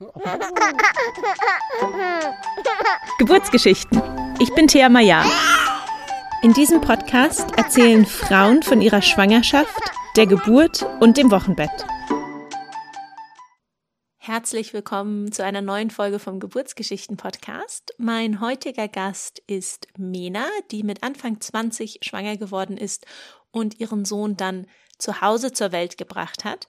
Geburtsgeschichten. Ich bin Thea Maya. In diesem Podcast erzählen Frauen von ihrer Schwangerschaft, der Geburt und dem Wochenbett. Herzlich willkommen zu einer neuen Folge vom Geburtsgeschichten Podcast. Mein heutiger Gast ist Mena, die mit Anfang 20 schwanger geworden ist und ihren Sohn dann zu Hause zur Welt gebracht hat.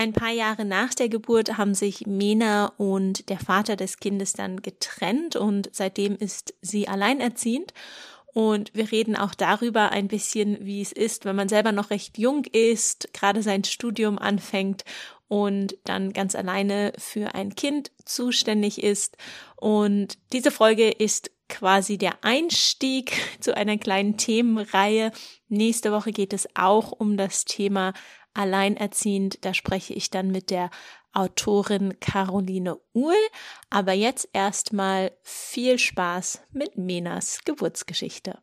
Ein paar Jahre nach der Geburt haben sich Mena und der Vater des Kindes dann getrennt und seitdem ist sie alleinerziehend. Und wir reden auch darüber ein bisschen, wie es ist, wenn man selber noch recht jung ist, gerade sein Studium anfängt und dann ganz alleine für ein Kind zuständig ist. Und diese Folge ist quasi der Einstieg zu einer kleinen Themenreihe. Nächste Woche geht es auch um das Thema alleinerziehend. Da spreche ich dann mit der Autorin Caroline Uhl. Aber jetzt erstmal viel Spaß mit Menas Geburtsgeschichte.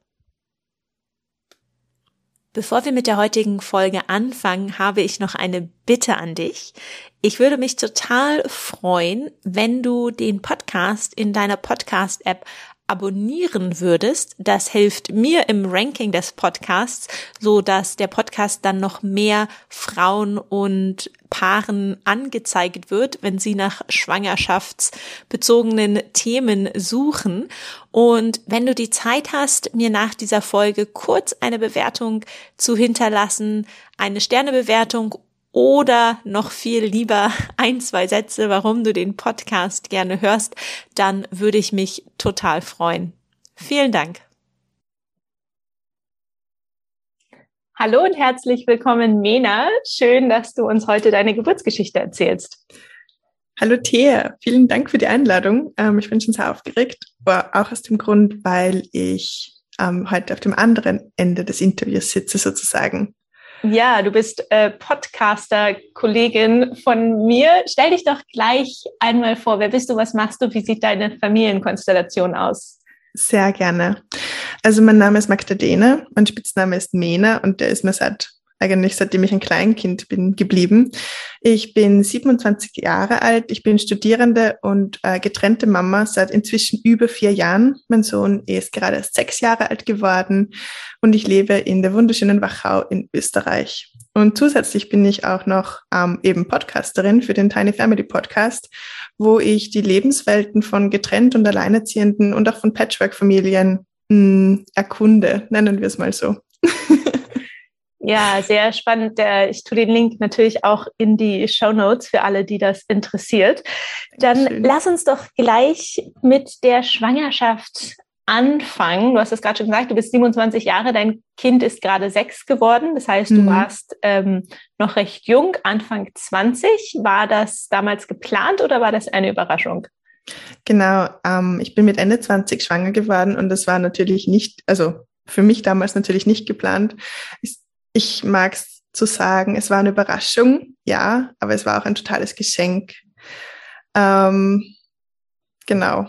Bevor wir mit der heutigen Folge anfangen, habe ich noch eine Bitte an dich. Ich würde mich total freuen, wenn du den Podcast in deiner Podcast-App abonnieren würdest. Das hilft mir im Ranking des Podcasts, so dass der Podcast dann noch mehr Frauen und Paaren angezeigt wird, wenn sie nach schwangerschaftsbezogenen Themen suchen. Und wenn du die Zeit hast, mir nach dieser Folge kurz eine Bewertung zu hinterlassen, eine Sternebewertung oder noch viel lieber ein, zwei Sätze, warum du den Podcast gerne hörst, dann würde ich mich total freuen. Vielen Dank. Hallo und herzlich willkommen, Mena. Schön, dass du uns heute deine Geburtsgeschichte erzählst. Hallo Thea, vielen Dank für die Einladung. Ähm, ich bin schon sehr aufgeregt, aber auch aus dem Grund, weil ich ähm, heute auf dem anderen Ende des Interviews sitze sozusagen. Ja, du bist äh, Podcaster-Kollegin von mir. Stell dich doch gleich einmal vor. Wer bist du? Was machst du? Wie sieht deine Familienkonstellation aus? Sehr gerne. Also mein Name ist Magdalene, mein Spitzname ist Mena und der ist mir seit eigentlich seitdem ich ein Kleinkind bin geblieben. Ich bin 27 Jahre alt, ich bin Studierende und äh, getrennte Mama seit inzwischen über vier Jahren. Mein Sohn ist gerade sechs Jahre alt geworden und ich lebe in der wunderschönen Wachau in Österreich. Und zusätzlich bin ich auch noch ähm, eben Podcasterin für den Tiny Family Podcast, wo ich die Lebenswelten von getrennt und alleinerziehenden und auch von Patchwork-Familien hm, erkunde, nennen wir es mal so. Ja, sehr spannend. Ich tue den Link natürlich auch in die Show Notes für alle, die das interessiert. Dann Schön. lass uns doch gleich mit der Schwangerschaft anfangen. Du hast es gerade schon gesagt, du bist 27 Jahre, dein Kind ist gerade sechs geworden. Das heißt, du mhm. warst ähm, noch recht jung, Anfang 20. War das damals geplant oder war das eine Überraschung? Genau, ähm, ich bin mit Ende 20 schwanger geworden und das war natürlich nicht, also für mich damals natürlich nicht geplant. Ich ich mag es zu sagen, es war eine Überraschung, ja, aber es war auch ein totales Geschenk. Ähm, genau.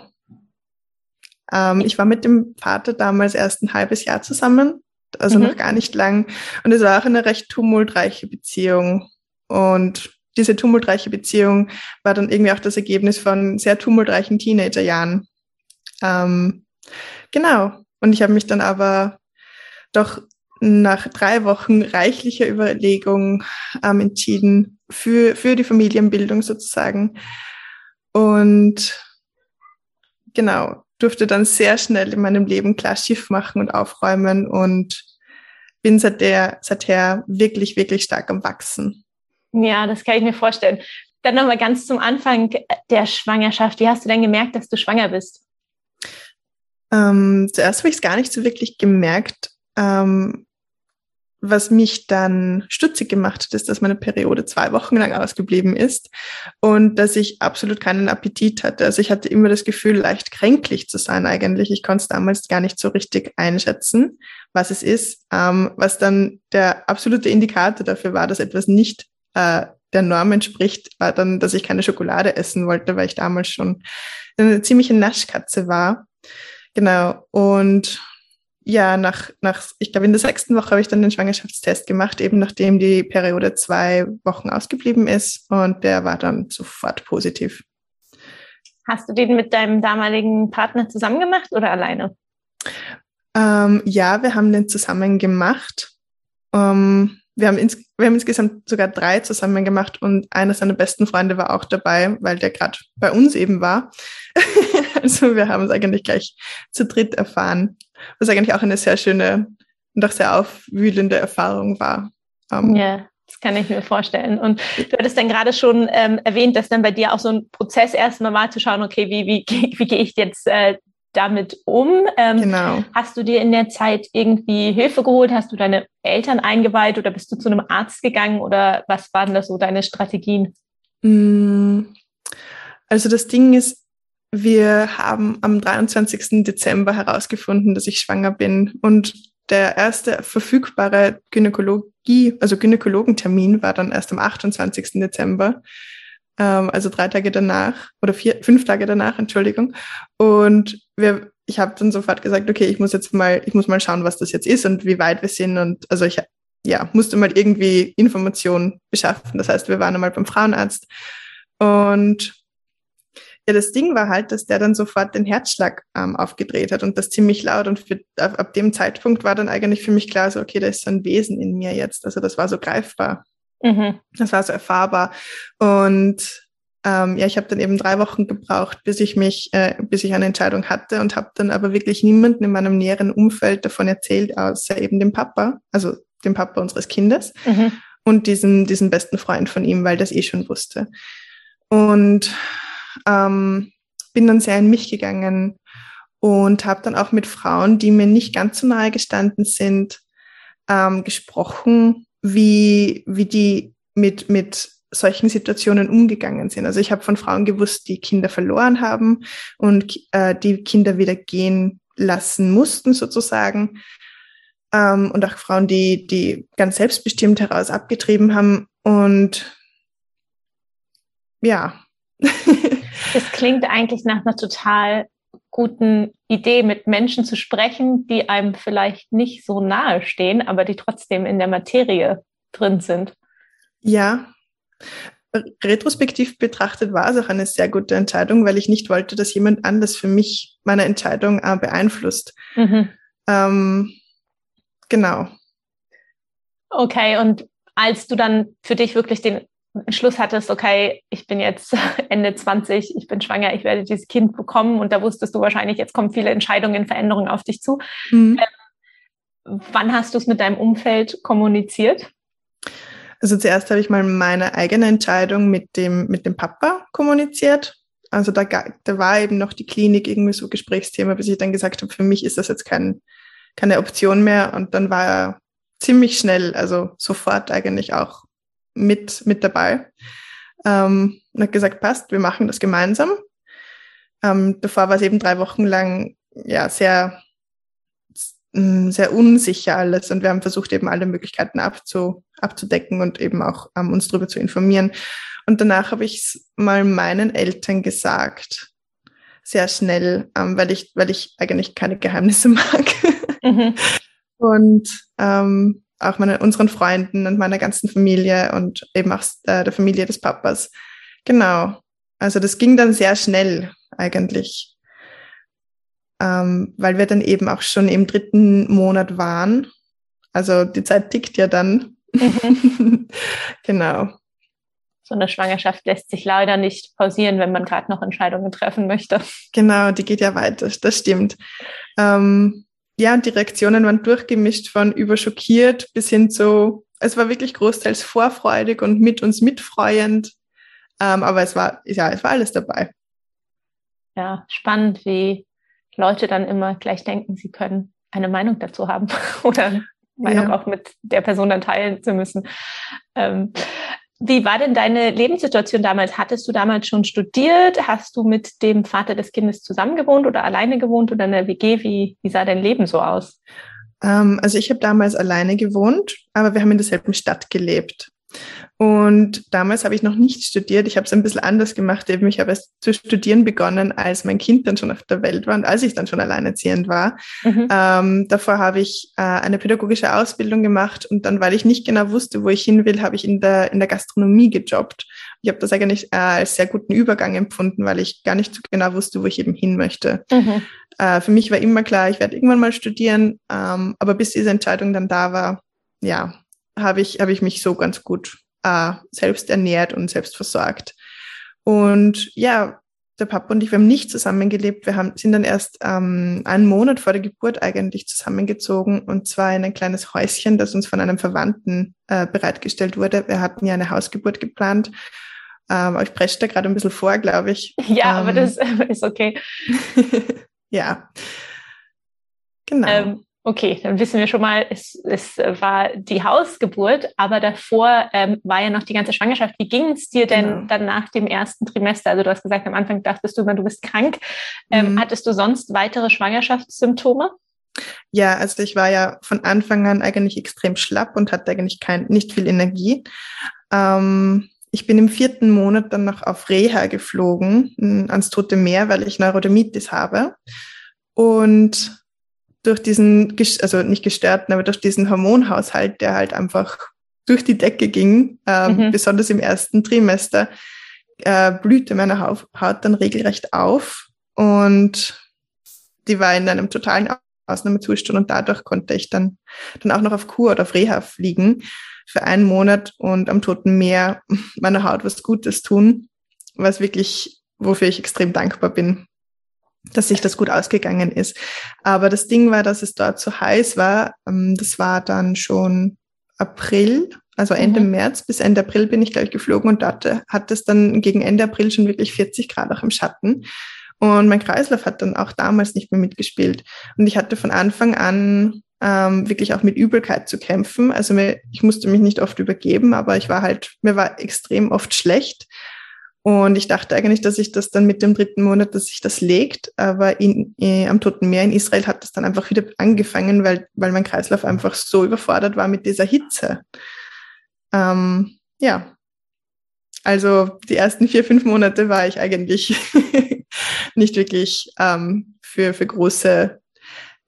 Ähm, ich war mit dem Vater damals erst ein halbes Jahr zusammen, also mhm. noch gar nicht lang. Und es war auch eine recht tumultreiche Beziehung. Und diese tumultreiche Beziehung war dann irgendwie auch das Ergebnis von sehr tumultreichen Teenagerjahren. Ähm, genau. Und ich habe mich dann aber doch nach drei Wochen reichlicher Überlegung ähm, entschieden für, für die Familienbildung sozusagen. Und genau, durfte dann sehr schnell in meinem Leben klar Schiff machen und aufräumen und bin seit der, seither wirklich, wirklich stark am Wachsen. Ja, das kann ich mir vorstellen. Dann nochmal ganz zum Anfang der Schwangerschaft. Wie hast du denn gemerkt, dass du schwanger bist? Ähm, zuerst habe ich es gar nicht so wirklich gemerkt. Ähm, was mich dann stutzig gemacht hat, ist, dass meine Periode zwei Wochen lang ausgeblieben ist und dass ich absolut keinen Appetit hatte. Also ich hatte immer das Gefühl, leicht kränklich zu sein eigentlich. Ich konnte es damals gar nicht so richtig einschätzen, was es ist. Ähm, was dann der absolute Indikator dafür war, dass etwas nicht äh, der Norm entspricht, war dann, dass ich keine Schokolade essen wollte, weil ich damals schon eine ziemliche Naschkatze war. Genau. Und ja, nach, nach, ich glaube, in der sechsten Woche habe ich dann den Schwangerschaftstest gemacht, eben nachdem die Periode zwei Wochen ausgeblieben ist und der war dann sofort positiv. Hast du den mit deinem damaligen Partner zusammen gemacht oder alleine? Ähm, ja, wir haben den zusammen gemacht. Ähm, wir, haben ins, wir haben insgesamt sogar drei zusammen gemacht und einer seiner besten Freunde war auch dabei, weil der gerade bei uns eben war. also wir haben es eigentlich gleich zu dritt erfahren, was eigentlich auch eine sehr schöne und auch sehr aufwühlende Erfahrung war. Ähm, ja. Das kann ich mir vorstellen. Und du hattest dann gerade schon ähm, erwähnt, dass dann bei dir auch so ein Prozess erstmal war, zu schauen, okay, wie, wie, wie gehe ich jetzt äh, damit um? Ähm, genau. Hast du dir in der Zeit irgendwie Hilfe geholt? Hast du deine Eltern eingeweiht oder bist du zu einem Arzt gegangen oder was waren da so deine Strategien? Mm, also das Ding ist, wir haben am 23. Dezember herausgefunden, dass ich schwanger bin und der erste verfügbare Gynäkologie, also Gynäkologentermin war dann erst am 28. Dezember ähm, also drei Tage danach oder vier, fünf Tage danach, Entschuldigung. Und wir, ich habe dann sofort gesagt, okay, ich muss jetzt mal, ich muss mal schauen, was das jetzt ist und wie weit wir sind. Und also ich ja, musste mal irgendwie Informationen beschaffen. Das heißt, wir waren einmal beim Frauenarzt und ja, das Ding war halt, dass der dann sofort den Herzschlag ähm, aufgedreht hat und das ziemlich laut. Und für, ab, ab, dem Zeitpunkt war dann eigentlich für mich klar, so, okay, da ist so ein Wesen in mir jetzt. Also das war so greifbar. Mhm. Das war so erfahrbar. Und ähm, ja, ich habe dann eben drei Wochen gebraucht, bis ich mich, äh, bis ich eine Entscheidung hatte und habe dann aber wirklich niemanden in meinem näheren Umfeld davon erzählt, außer eben dem Papa, also dem Papa unseres Kindes mhm. und diesen, diesen besten Freund von ihm, weil das eh schon wusste. Und ähm, bin dann sehr in mich gegangen und habe dann auch mit Frauen, die mir nicht ganz so nahe gestanden sind, ähm, gesprochen wie, wie die mit, mit solchen Situationen umgegangen sind. Also ich habe von Frauen gewusst, die Kinder verloren haben und äh, die Kinder wieder gehen lassen mussten sozusagen. Ähm, und auch Frauen, die, die ganz selbstbestimmt heraus abgetrieben haben. Und ja. das klingt eigentlich nach einer total guten Idee, mit Menschen zu sprechen, die einem vielleicht nicht so nahe stehen, aber die trotzdem in der Materie drin sind. Ja. Retrospektiv betrachtet war es auch eine sehr gute Entscheidung, weil ich nicht wollte, dass jemand anders für mich meine Entscheidung äh, beeinflusst. Mhm. Ähm, genau. Okay, und als du dann für dich wirklich den Entschluss hattest, okay, ich bin jetzt Ende 20, ich bin schwanger, ich werde dieses Kind bekommen und da wusstest du wahrscheinlich, jetzt kommen viele Entscheidungen, Veränderungen auf dich zu. Mhm. Ähm, wann hast du es mit deinem Umfeld kommuniziert? Also zuerst habe ich mal meine eigene Entscheidung mit dem, mit dem Papa kommuniziert. Also da, da war eben noch die Klinik irgendwie so Gesprächsthema, bis ich dann gesagt habe, für mich ist das jetzt kein, keine Option mehr. Und dann war er ziemlich schnell, also sofort eigentlich auch mit, mit dabei. Ähm, und hat gesagt, passt, wir machen das gemeinsam. Ähm, davor war es eben drei Wochen lang ja sehr, mm, sehr unsicher alles und wir haben versucht, eben alle Möglichkeiten abzu, abzudecken und eben auch ähm, uns darüber zu informieren. Und danach habe ich es mal meinen Eltern gesagt, sehr schnell, ähm, weil ich, weil ich eigentlich keine Geheimnisse mag. Mhm. Und ähm, auch meine, unseren Freunden und meiner ganzen Familie und eben auch äh, der Familie des Papas. Genau. Also das ging dann sehr schnell eigentlich, ähm, weil wir dann eben auch schon im dritten Monat waren. Also die Zeit tickt ja dann. Mhm. genau. So eine Schwangerschaft lässt sich leider nicht pausieren, wenn man gerade noch Entscheidungen treffen möchte. Genau, die geht ja weiter, das stimmt. Ähm, ja, die Reaktionen waren durchgemischt von überschockiert bis hin zu, es war wirklich großteils vorfreudig und mit uns mitfreuend. Ähm, aber es war, ja, es war alles dabei. Ja, spannend, wie Leute dann immer gleich denken, sie können eine Meinung dazu haben oder Meinung ja. auch mit der Person dann teilen zu müssen. Ähm, wie war denn deine Lebenssituation damals? Hattest du damals schon studiert? Hast du mit dem Vater des Kindes zusammengewohnt oder alleine gewohnt oder in der WG? Wie, wie sah dein Leben so aus? Ähm, also ich habe damals alleine gewohnt, aber wir haben in derselben Stadt gelebt. Und damals habe ich noch nicht studiert. Ich habe es ein bisschen anders gemacht. Eben, ich habe erst zu studieren begonnen, als mein Kind dann schon auf der Welt war und als ich dann schon alleinerziehend war. Mhm. Ähm, davor habe ich äh, eine pädagogische Ausbildung gemacht und dann, weil ich nicht genau wusste, wo ich hin will, habe ich in der, in der Gastronomie gejobbt Ich habe das eigentlich äh, als sehr guten Übergang empfunden, weil ich gar nicht so genau wusste, wo ich eben hin möchte. Mhm. Äh, für mich war immer klar, ich werde irgendwann mal studieren, ähm, aber bis diese Entscheidung dann da war, ja, habe ich, hab ich mich so ganz gut äh, selbst ernährt und selbst versorgt. Und ja, der Papa und ich, wir haben nicht zusammengelebt. Wir haben, sind dann erst ähm, einen Monat vor der Geburt eigentlich zusammengezogen und zwar in ein kleines Häuschen, das uns von einem Verwandten äh, bereitgestellt wurde. Wir hatten ja eine Hausgeburt geplant. Ähm, ich presche da gerade ein bisschen vor, glaube ich. Ja, ähm, aber das ist okay. ja. Genau. Ähm, Okay, dann wissen wir schon mal, es, es war die Hausgeburt, aber davor ähm, war ja noch die ganze Schwangerschaft. Wie ging es dir denn genau. dann nach dem ersten Trimester? Also du hast gesagt, am Anfang dachtest du immer, du bist krank. Ähm, mhm. Hattest du sonst weitere Schwangerschaftssymptome? Ja, also ich war ja von Anfang an eigentlich extrem schlapp und hatte eigentlich kein, nicht viel Energie. Ähm, ich bin im vierten Monat dann noch auf Reha geflogen, ans Tote Meer, weil ich Neurodermitis habe. Und durch diesen, also nicht gestörten, aber durch diesen Hormonhaushalt, der halt einfach durch die Decke ging, äh, mhm. besonders im ersten Trimester, äh, blühte meine Haut dann regelrecht auf und die war in einem totalen Ausnahmezustand und dadurch konnte ich dann, dann auch noch auf Kur oder auf Reha fliegen für einen Monat und am Toten Meer meiner Haut was Gutes tun, was wirklich, wofür ich extrem dankbar bin, dass sich das gut ausgegangen ist. Aber das Ding war, dass es dort so heiß war. Ähm, das war dann schon April, also Ende mhm. März bis Ende April bin ich gleich geflogen und dort hat es dann gegen Ende April schon wirklich 40 Grad auch im Schatten. Und mein Kreislauf hat dann auch damals nicht mehr mitgespielt. Und ich hatte von Anfang an ähm, wirklich auch mit Übelkeit zu kämpfen. Also mir, ich musste mich nicht oft übergeben, aber ich war halt, mir war extrem oft schlecht. Und ich dachte eigentlich, dass ich das dann mit dem dritten Monat, dass sich das legt. Aber in, äh, am Toten Meer in Israel hat das dann einfach wieder angefangen, weil, weil mein Kreislauf einfach so überfordert war mit dieser Hitze. Ähm, ja. Also die ersten vier, fünf Monate war ich eigentlich nicht wirklich ähm, für, für große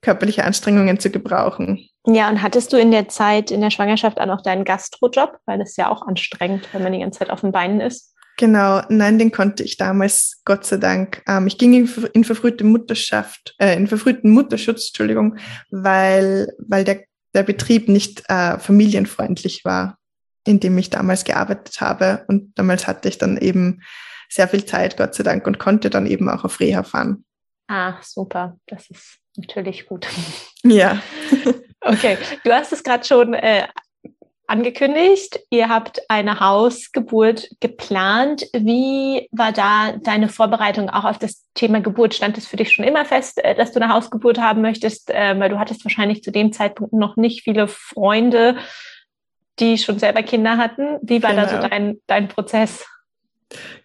körperliche Anstrengungen zu gebrauchen. Ja, und hattest du in der Zeit, in der Schwangerschaft auch noch deinen Gastrojob? Weil das ist ja auch anstrengend, wenn man die ganze Zeit auf den Beinen ist. Genau, nein, den konnte ich damals, Gott sei Dank. Ähm, ich ging in, in verfrühte Mutterschaft, äh, in verfrühten Mutterschutz, Entschuldigung, weil, weil der, der Betrieb nicht äh, familienfreundlich war, in dem ich damals gearbeitet habe. Und damals hatte ich dann eben sehr viel Zeit, Gott sei Dank, und konnte dann eben auch auf Reha fahren. Ah, super. Das ist natürlich gut. Ja. okay, du hast es gerade schon äh, angekündigt. Ihr habt eine Hausgeburt geplant. Wie war da deine Vorbereitung auch auf das Thema Geburt? Stand es für dich schon immer fest, äh, dass du eine Hausgeburt haben möchtest? Ähm, weil du hattest wahrscheinlich zu dem Zeitpunkt noch nicht viele Freunde, die schon selber Kinder hatten. Wie war genau. da so genau. dein, dein Prozess?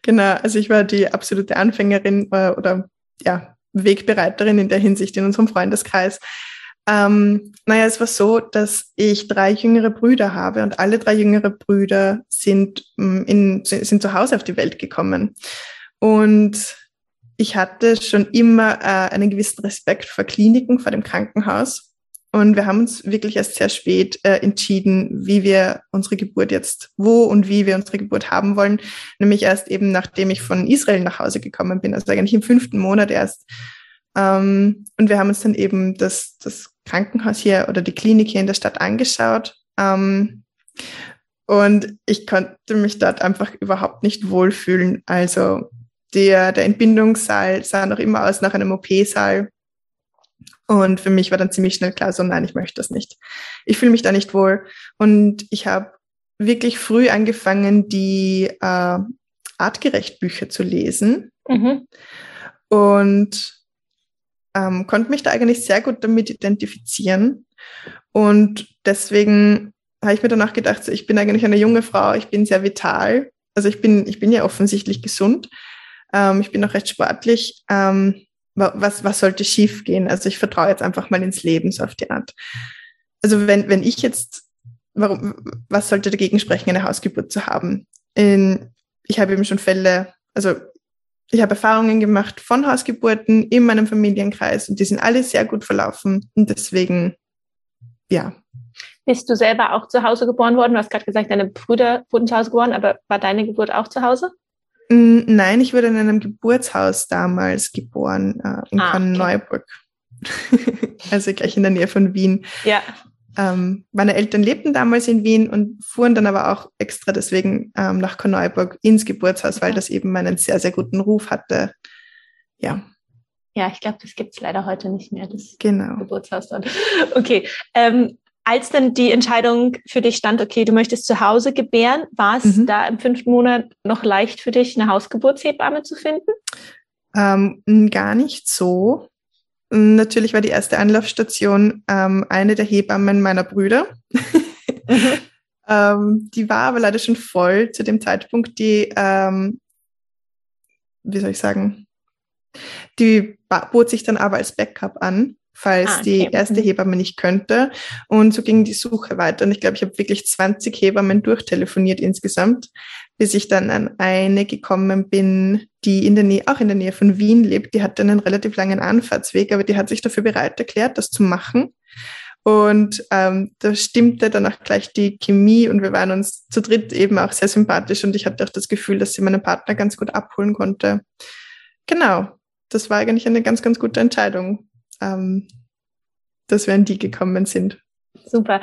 Genau, also ich war die absolute Anfängerin äh, oder ja, Wegbereiterin in der Hinsicht in unserem Freundeskreis. Ähm, naja, es war so, dass ich drei jüngere Brüder habe und alle drei jüngere Brüder sind, mm, in, sind zu Hause auf die Welt gekommen. Und ich hatte schon immer äh, einen gewissen Respekt vor Kliniken, vor dem Krankenhaus. Und wir haben uns wirklich erst sehr spät äh, entschieden, wie wir unsere Geburt jetzt, wo und wie wir unsere Geburt haben wollen. Nämlich erst eben, nachdem ich von Israel nach Hause gekommen bin, also eigentlich im fünften Monat erst. Ähm, und wir haben uns dann eben das, das Krankenhaus hier oder die Klinik hier in der Stadt angeschaut. Ähm, und ich konnte mich dort einfach überhaupt nicht wohlfühlen. Also der, der Entbindungssaal sah noch immer aus nach einem OP-Saal. Und für mich war dann ziemlich schnell klar, so nein, ich möchte das nicht. Ich fühle mich da nicht wohl. Und ich habe wirklich früh angefangen, die äh, artgerecht Bücher zu lesen. Mhm. Und ähm, konnte mich da eigentlich sehr gut damit identifizieren. Und deswegen habe ich mir danach gedacht, so, ich bin eigentlich eine junge Frau, ich bin sehr vital. Also ich bin, ich bin ja offensichtlich gesund. Ähm, ich bin auch recht sportlich. Ähm, was, was sollte schief gehen? Also ich vertraue jetzt einfach mal ins Leben, so auf die Art. Also wenn, wenn ich jetzt, warum, was sollte dagegen sprechen, eine Hausgeburt zu haben? In, ich habe eben schon Fälle, also ich habe Erfahrungen gemacht von Hausgeburten in meinem Familienkreis und die sind alle sehr gut verlaufen und deswegen, ja. Bist du selber auch zu Hause geboren worden? Du hast gerade gesagt, deine Brüder wurden zu Hause geboren, aber war deine Geburt auch zu Hause? Mm, nein, ich wurde in einem Geburtshaus damals geboren, äh, in ah. Okay. also gleich in der Nähe von Wien. Ja. Ähm, meine Eltern lebten damals in Wien und fuhren dann aber auch extra deswegen ähm, nach Korneuburg ins Geburtshaus, weil das eben einen sehr, sehr guten Ruf hatte. Ja. Ja, ich glaube, das gibt es leider heute nicht mehr, das genau. Geburtshaus dort. Okay. Ähm, als dann die Entscheidung für dich stand, okay, du möchtest zu Hause gebären, war es mhm. da im fünften Monat noch leicht für dich, eine Hausgeburtshebamme zu finden? Ähm, gar nicht so. Natürlich war die erste Anlaufstation ähm, eine der Hebammen meiner Brüder. Mhm. ähm, die war aber leider schon voll zu dem Zeitpunkt. Die, ähm, wie soll ich sagen, die bot sich dann aber als Backup an falls ah, okay. die erste mhm. Hebamme nicht könnte. Und so ging die Suche weiter. Und ich glaube, ich habe wirklich 20 Hebammen durchtelefoniert insgesamt, bis ich dann an eine gekommen bin, die in der Nähe, auch in der Nähe von Wien lebt. Die hatte einen relativ langen Anfahrtsweg, aber die hat sich dafür bereit erklärt, das zu machen. Und ähm, da stimmte dann auch gleich die Chemie und wir waren uns zu dritt eben auch sehr sympathisch und ich hatte auch das Gefühl, dass sie meinen Partner ganz gut abholen konnte. Genau, das war eigentlich eine ganz, ganz gute Entscheidung ähm, dass wir an die gekommen sind. Super.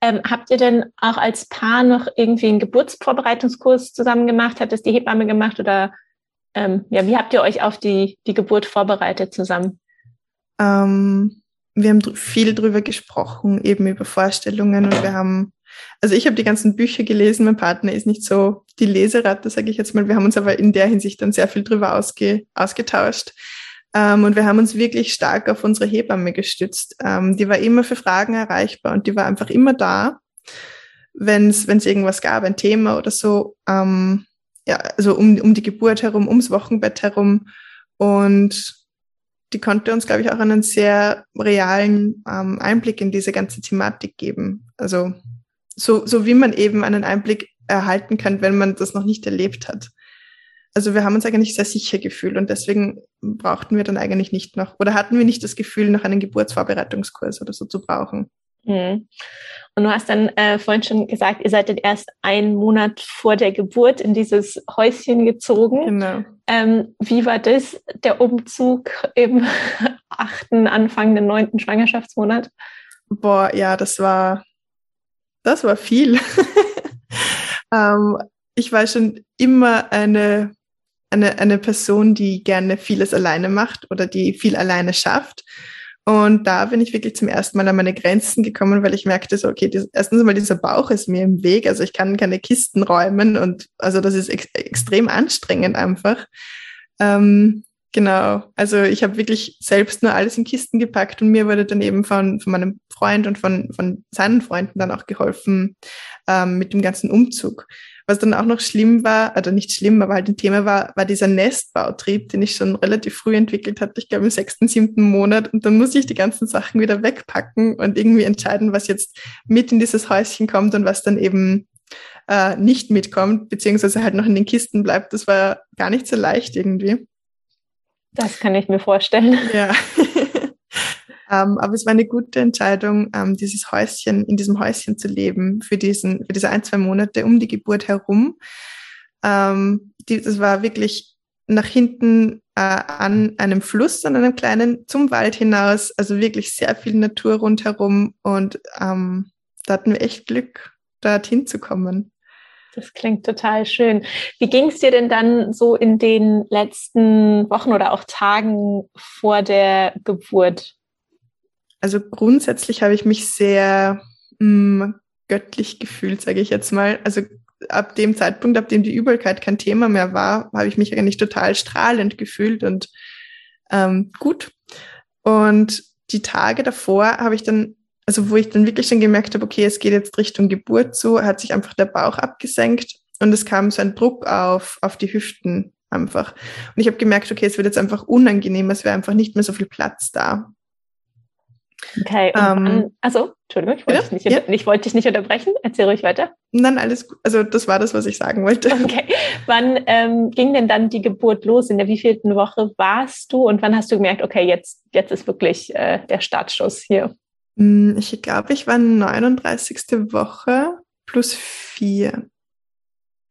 Ähm, habt ihr denn auch als Paar noch irgendwie einen Geburtsvorbereitungskurs zusammen gemacht? Hat das die Hebamme gemacht oder ähm, ja, wie habt ihr euch auf die, die Geburt vorbereitet zusammen? Ähm, wir haben viel drüber gesprochen, eben über Vorstellungen und wir haben, also ich habe die ganzen Bücher gelesen, mein Partner ist nicht so die Leseratte, sage ich jetzt mal. Wir haben uns aber in der Hinsicht dann sehr viel drüber ausge, ausgetauscht. Ähm, und wir haben uns wirklich stark auf unsere Hebamme gestützt. Ähm, die war immer für Fragen erreichbar und die war einfach immer da, wenn es irgendwas gab, ein Thema oder so. Ähm, ja, also um, um die Geburt herum, ums Wochenbett herum. Und die konnte uns, glaube ich, auch einen sehr realen ähm, Einblick in diese ganze Thematik geben. Also so, so wie man eben einen Einblick erhalten kann, wenn man das noch nicht erlebt hat also wir haben uns eigentlich sehr sicher gefühlt und deswegen brauchten wir dann eigentlich nicht noch oder hatten wir nicht das Gefühl, noch einen Geburtsvorbereitungskurs oder so zu brauchen. Mhm. Und du hast dann äh, vorhin schon gesagt, ihr seid dann erst einen Monat vor der Geburt in dieses Häuschen gezogen. Genau. Ähm, wie war das, der Umzug im achten, Anfang den neunten Schwangerschaftsmonat? Boah, ja, das war, das war viel. ähm, ich war schon immer eine eine, eine Person, die gerne vieles alleine macht oder die viel alleine schafft. Und da bin ich wirklich zum ersten Mal an meine Grenzen gekommen, weil ich merkte so, okay, das, erstens mal dieser Bauch ist mir im Weg, also ich kann keine Kisten räumen und also das ist ex extrem anstrengend einfach. Ähm, genau, also ich habe wirklich selbst nur alles in Kisten gepackt und mir wurde dann eben von, von meinem Freund und von, von seinen Freunden dann auch geholfen ähm, mit dem ganzen Umzug. Was dann auch noch schlimm war, oder nicht schlimm, aber halt ein Thema war, war dieser Nestbautrieb, den ich schon relativ früh entwickelt hatte, ich glaube im sechsten, siebten Monat. Und dann muss ich die ganzen Sachen wieder wegpacken und irgendwie entscheiden, was jetzt mit in dieses Häuschen kommt und was dann eben äh, nicht mitkommt, beziehungsweise halt noch in den Kisten bleibt. Das war gar nicht so leicht irgendwie. Das kann ich mir vorstellen. Ja. Ähm, aber es war eine gute Entscheidung, ähm, dieses Häuschen, in diesem Häuschen zu leben für diesen, für diese ein, zwei Monate um die Geburt herum. Ähm, die, das war wirklich nach hinten äh, an einem Fluss, an einem kleinen, zum Wald hinaus, also wirklich sehr viel Natur rundherum und ähm, da hatten wir echt Glück, dorthin zu kommen. Das klingt total schön. Wie ging es dir denn dann so in den letzten Wochen oder auch Tagen vor der Geburt? Also grundsätzlich habe ich mich sehr mh, mm, göttlich gefühlt, sage ich jetzt mal. Also ab dem Zeitpunkt, ab dem die Übelkeit kein Thema mehr war, habe ich mich eigentlich total strahlend gefühlt und ähm, gut. Und die Tage davor habe ich dann, also wo ich dann wirklich schon gemerkt habe, okay, es geht jetzt Richtung Geburt zu, hat sich einfach der Bauch abgesenkt und es kam so ein Druck auf, auf die Hüften einfach. Und ich habe gemerkt, okay, es wird jetzt einfach unangenehm, es wäre einfach nicht mehr so viel Platz da. Okay, ähm, also, Entschuldigung, ich wollte, ja, dich nicht, ja. ich wollte dich nicht unterbrechen. Erzähl ruhig weiter. Nein, alles gut. Also, das war das, was ich sagen wollte. Okay. Wann ähm, ging denn dann die Geburt los? In der wievielten Woche warst du und wann hast du gemerkt, okay, jetzt, jetzt ist wirklich äh, der Startschuss hier? Hm, ich glaube, ich war 39. Woche plus vier.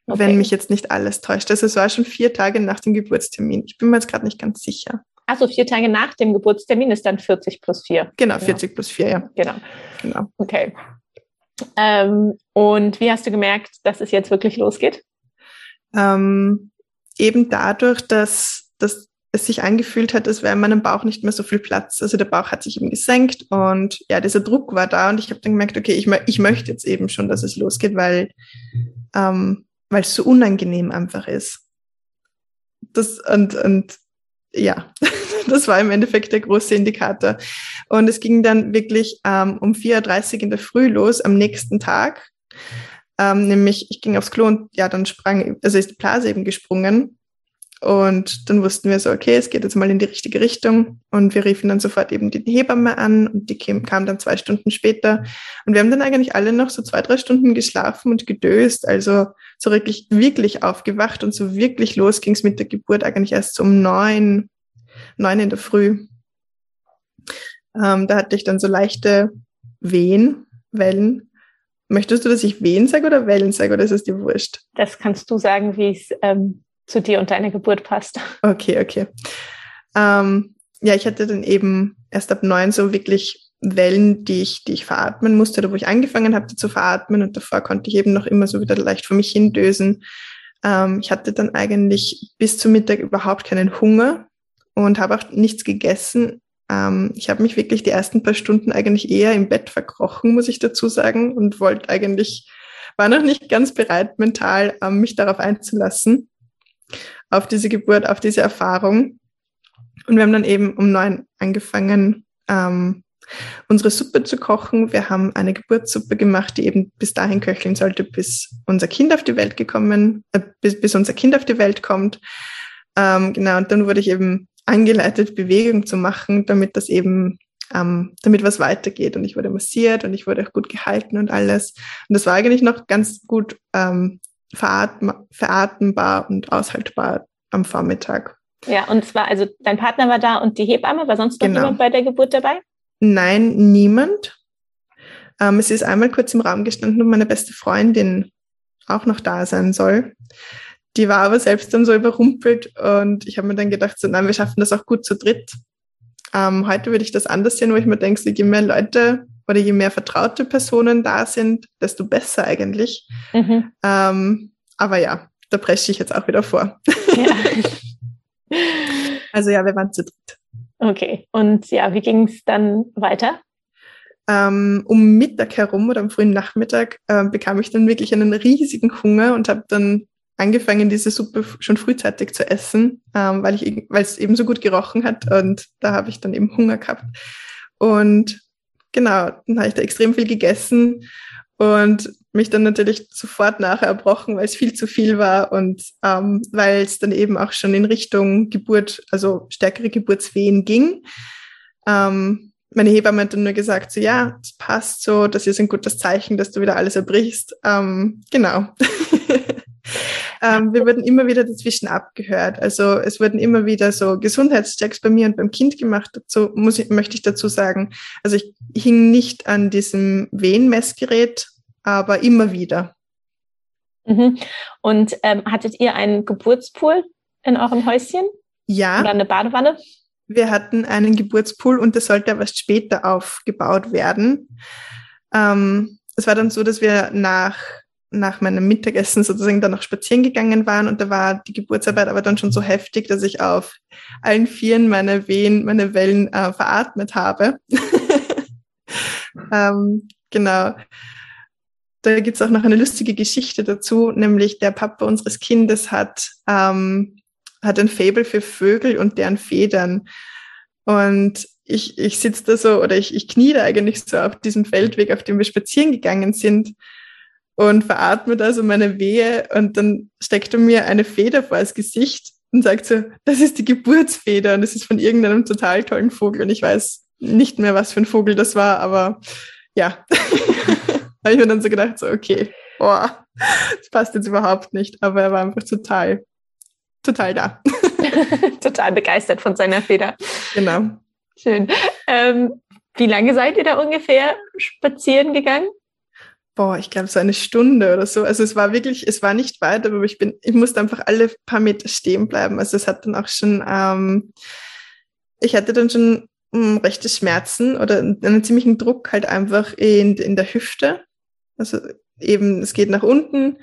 Okay. Wenn mich jetzt nicht alles täuscht. Also es war schon vier Tage nach dem Geburtstermin. Ich bin mir jetzt gerade nicht ganz sicher. Also vier Tage nach dem Geburtstermin ist dann 40 plus vier. Genau, 40 ja. plus vier, ja. Genau. Genau. Okay. Ähm, und wie hast du gemerkt, dass es jetzt wirklich losgeht? Ähm, eben dadurch, dass, dass es sich angefühlt hat, als wäre in meinem Bauch nicht mehr so viel Platz. Also der Bauch hat sich eben gesenkt und ja, dieser Druck war da und ich habe dann gemerkt, okay, ich, ich möchte jetzt eben schon, dass es losgeht, weil ähm, weil es so unangenehm einfach ist. Das und und ja, das war im Endeffekt der große Indikator. Und es ging dann wirklich ähm, um 4.30 Uhr in der Früh los am nächsten Tag. Ähm, nämlich, ich ging aufs Klo und ja, dann sprang, also ist die Blase eben gesprungen. Und dann wussten wir so, okay, es geht jetzt mal in die richtige Richtung. Und wir riefen dann sofort eben die Hebamme an und die kam, kam dann zwei Stunden später. Und wir haben dann eigentlich alle noch so zwei, drei Stunden geschlafen und gedöst. Also so wirklich, wirklich aufgewacht und so wirklich los ging es mit der Geburt eigentlich erst um neun, neun in der Früh. Ähm, da hatte ich dann so leichte Wehen, Wellen. Möchtest du, dass ich Wehen sage oder Wellen sage oder ist es dir wurscht? Das kannst du sagen, wie es ähm, zu dir und deiner Geburt passt. Okay, okay. Ähm, ja, ich hatte dann eben erst ab neun so wirklich Wellen, die ich, die ich veratmen musste, oder wo ich angefangen habe zu veratmen und davor konnte ich eben noch immer so wieder leicht vor mich hindösen. Ähm, ich hatte dann eigentlich bis zum Mittag überhaupt keinen Hunger und habe auch nichts gegessen. Ähm, ich habe mich wirklich die ersten paar Stunden eigentlich eher im Bett verkrochen, muss ich dazu sagen, und wollte eigentlich, war noch nicht ganz bereit mental, ähm, mich darauf einzulassen auf diese Geburt, auf diese Erfahrung. Und wir haben dann eben um neun angefangen, ähm, unsere Suppe zu kochen. Wir haben eine Geburtssuppe gemacht, die eben bis dahin köcheln sollte, bis unser Kind auf die Welt gekommen, äh, bis, bis unser Kind auf die Welt kommt. Ähm, genau, und dann wurde ich eben angeleitet, Bewegung zu machen, damit das eben, ähm, damit was weitergeht. Und ich wurde massiert und ich wurde auch gut gehalten und alles. Und das war eigentlich noch ganz gut ähm, veratmbar und aushaltbar am Vormittag. Ja, und zwar, also dein Partner war da und die Hebamme, war sonst noch genau. jemand bei der Geburt dabei? Nein, niemand. Ähm, es ist einmal kurz im Raum gestanden und meine beste Freundin auch noch da sein soll. Die war aber selbst dann so überrumpelt und ich habe mir dann gedacht, so, nein, wir schaffen das auch gut zu dritt. Ähm, heute würde ich das anders sehen, wo ich mir denke, so, je mehr Leute oder je mehr vertraute Personen da sind, desto besser eigentlich. Mhm. Ähm, aber ja, da presche ich jetzt auch wieder vor. Ja. also ja, wir waren zu dritt. Okay, und ja, wie ging es dann weiter? Ähm, um Mittag herum oder am frühen Nachmittag äh, bekam ich dann wirklich einen riesigen Hunger und habe dann angefangen, diese Suppe schon frühzeitig zu essen, ähm, weil ich weil es eben so gut gerochen hat und da habe ich dann eben Hunger gehabt. Und genau, dann habe ich da extrem viel gegessen und mich dann natürlich sofort nachher erbrochen, weil es viel zu viel war und ähm, weil es dann eben auch schon in Richtung Geburt, also stärkere Geburtswehen ging. Ähm, meine Hebamme hat dann nur gesagt, so ja, es passt so, das ist ein gutes Zeichen, dass du wieder alles erbrichst. Ähm, genau. Ähm, wir wurden immer wieder dazwischen abgehört. Also es wurden immer wieder so Gesundheitschecks bei mir und beim Kind gemacht. Dazu muss ich, möchte ich dazu sagen. Also ich hing nicht an diesem Wehenmessgerät, aber immer wieder. Mhm. Und ähm, hattet ihr einen Geburtspool in eurem Häuschen? Ja. Oder eine Badewanne? Wir hatten einen Geburtspool und der sollte aber erst später aufgebaut werden. Ähm, es war dann so, dass wir nach nach meinem Mittagessen sozusagen dann noch spazieren gegangen waren und da war die Geburtsarbeit aber dann schon so heftig, dass ich auf allen Vieren meine Wehen, meine Wellen äh, veratmet habe. ähm, genau. Da gibt's auch noch eine lustige Geschichte dazu, nämlich der Papa unseres Kindes hat, ähm, hat ein Fabel für Vögel und deren Federn. Und ich, ich sitze da so oder ich, ich knie da eigentlich so auf diesem Feldweg, auf dem wir spazieren gegangen sind und veratmet also meine Wehe und dann steckt er mir eine Feder vor das Gesicht und sagt so, das ist die Geburtsfeder und das ist von irgendeinem total tollen Vogel und ich weiß nicht mehr, was für ein Vogel das war, aber ja, habe ich mir dann so gedacht, so okay, boah, das passt jetzt überhaupt nicht, aber er war einfach total, total da. total begeistert von seiner Feder. Genau. Schön. Ähm, Wie lange seid ihr da ungefähr spazieren gegangen? Boah, ich glaube so eine Stunde oder so. Also es war wirklich, es war nicht weit, aber ich bin, ich musste einfach alle paar Meter stehen bleiben. Also es hat dann auch schon, ähm, ich hatte dann schon mh, hm, rechte Schmerzen oder einen ziemlichen Druck halt einfach in, in der Hüfte. Also eben, es geht nach unten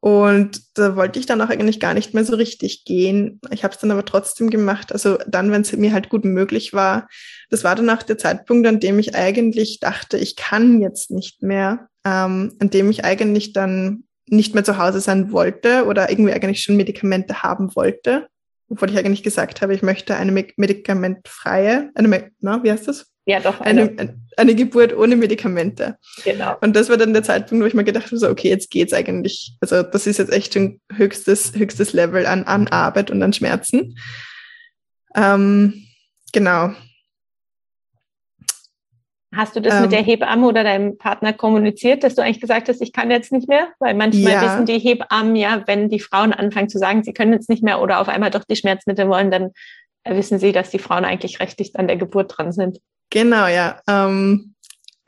und da wollte ich dann auch eigentlich gar nicht mehr so richtig gehen. Ich habe es dann aber trotzdem gemacht. Also dann, wenn es mir halt gut möglich war. Das war dann auch der Zeitpunkt, an dem ich eigentlich dachte, ich kann jetzt nicht mehr, ähm, an dem ich eigentlich dann nicht mehr zu Hause sein wollte oder irgendwie eigentlich schon Medikamente haben wollte. Obwohl ich eigentlich gesagt habe, ich möchte eine medikamentfreie, eine, na, wie heißt das? Ja, doch. Eine, eine, eine, Geburt ohne Medikamente. Genau. Und das war dann der Zeitpunkt, wo ich mir gedacht habe, so, okay, jetzt geht's eigentlich. Also das ist jetzt echt schon höchstes, höchstes Level an, an Arbeit und an Schmerzen. Ähm, genau. Hast du das ähm, mit der Hebamme oder deinem Partner kommuniziert, dass du eigentlich gesagt hast, ich kann jetzt nicht mehr? Weil manchmal ja. wissen die Hebammen ja, wenn die Frauen anfangen zu sagen, sie können jetzt nicht mehr oder auf einmal doch die Schmerzmittel wollen, dann wissen sie, dass die Frauen eigentlich rechtlich an der Geburt dran sind. Genau, ja. Ähm,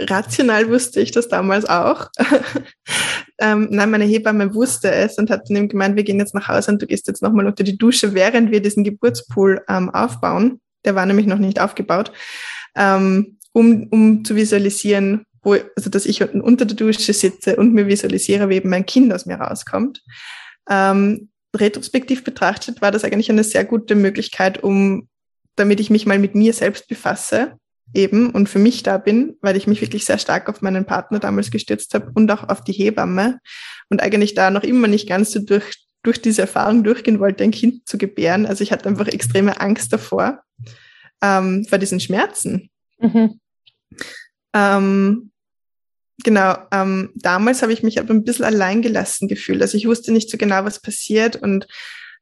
rational wusste ich das damals auch. ähm, nein, meine Hebamme wusste es und hat dann eben gemeint, wir gehen jetzt nach Hause und du gehst jetzt nochmal unter die Dusche, während wir diesen Geburtspool ähm, aufbauen. Der war nämlich noch nicht aufgebaut, ähm, um, um zu visualisieren, wo, also dass ich unten unter der Dusche sitze und mir visualisiere, wie eben mein Kind aus mir rauskommt. Ähm, retrospektiv betrachtet war das eigentlich eine sehr gute Möglichkeit, um damit ich mich mal mit mir selbst befasse eben und für mich da bin, weil ich mich wirklich sehr stark auf meinen Partner damals gestürzt habe und auch auf die Hebamme und eigentlich da noch immer nicht ganz so durch, durch diese Erfahrung durchgehen wollte, ein Kind zu gebären. Also ich hatte einfach extreme Angst davor, ähm, vor diesen Schmerzen. Mhm. Ähm, genau, ähm, damals habe ich mich aber ein bisschen alleingelassen gefühlt. Also ich wusste nicht so genau, was passiert und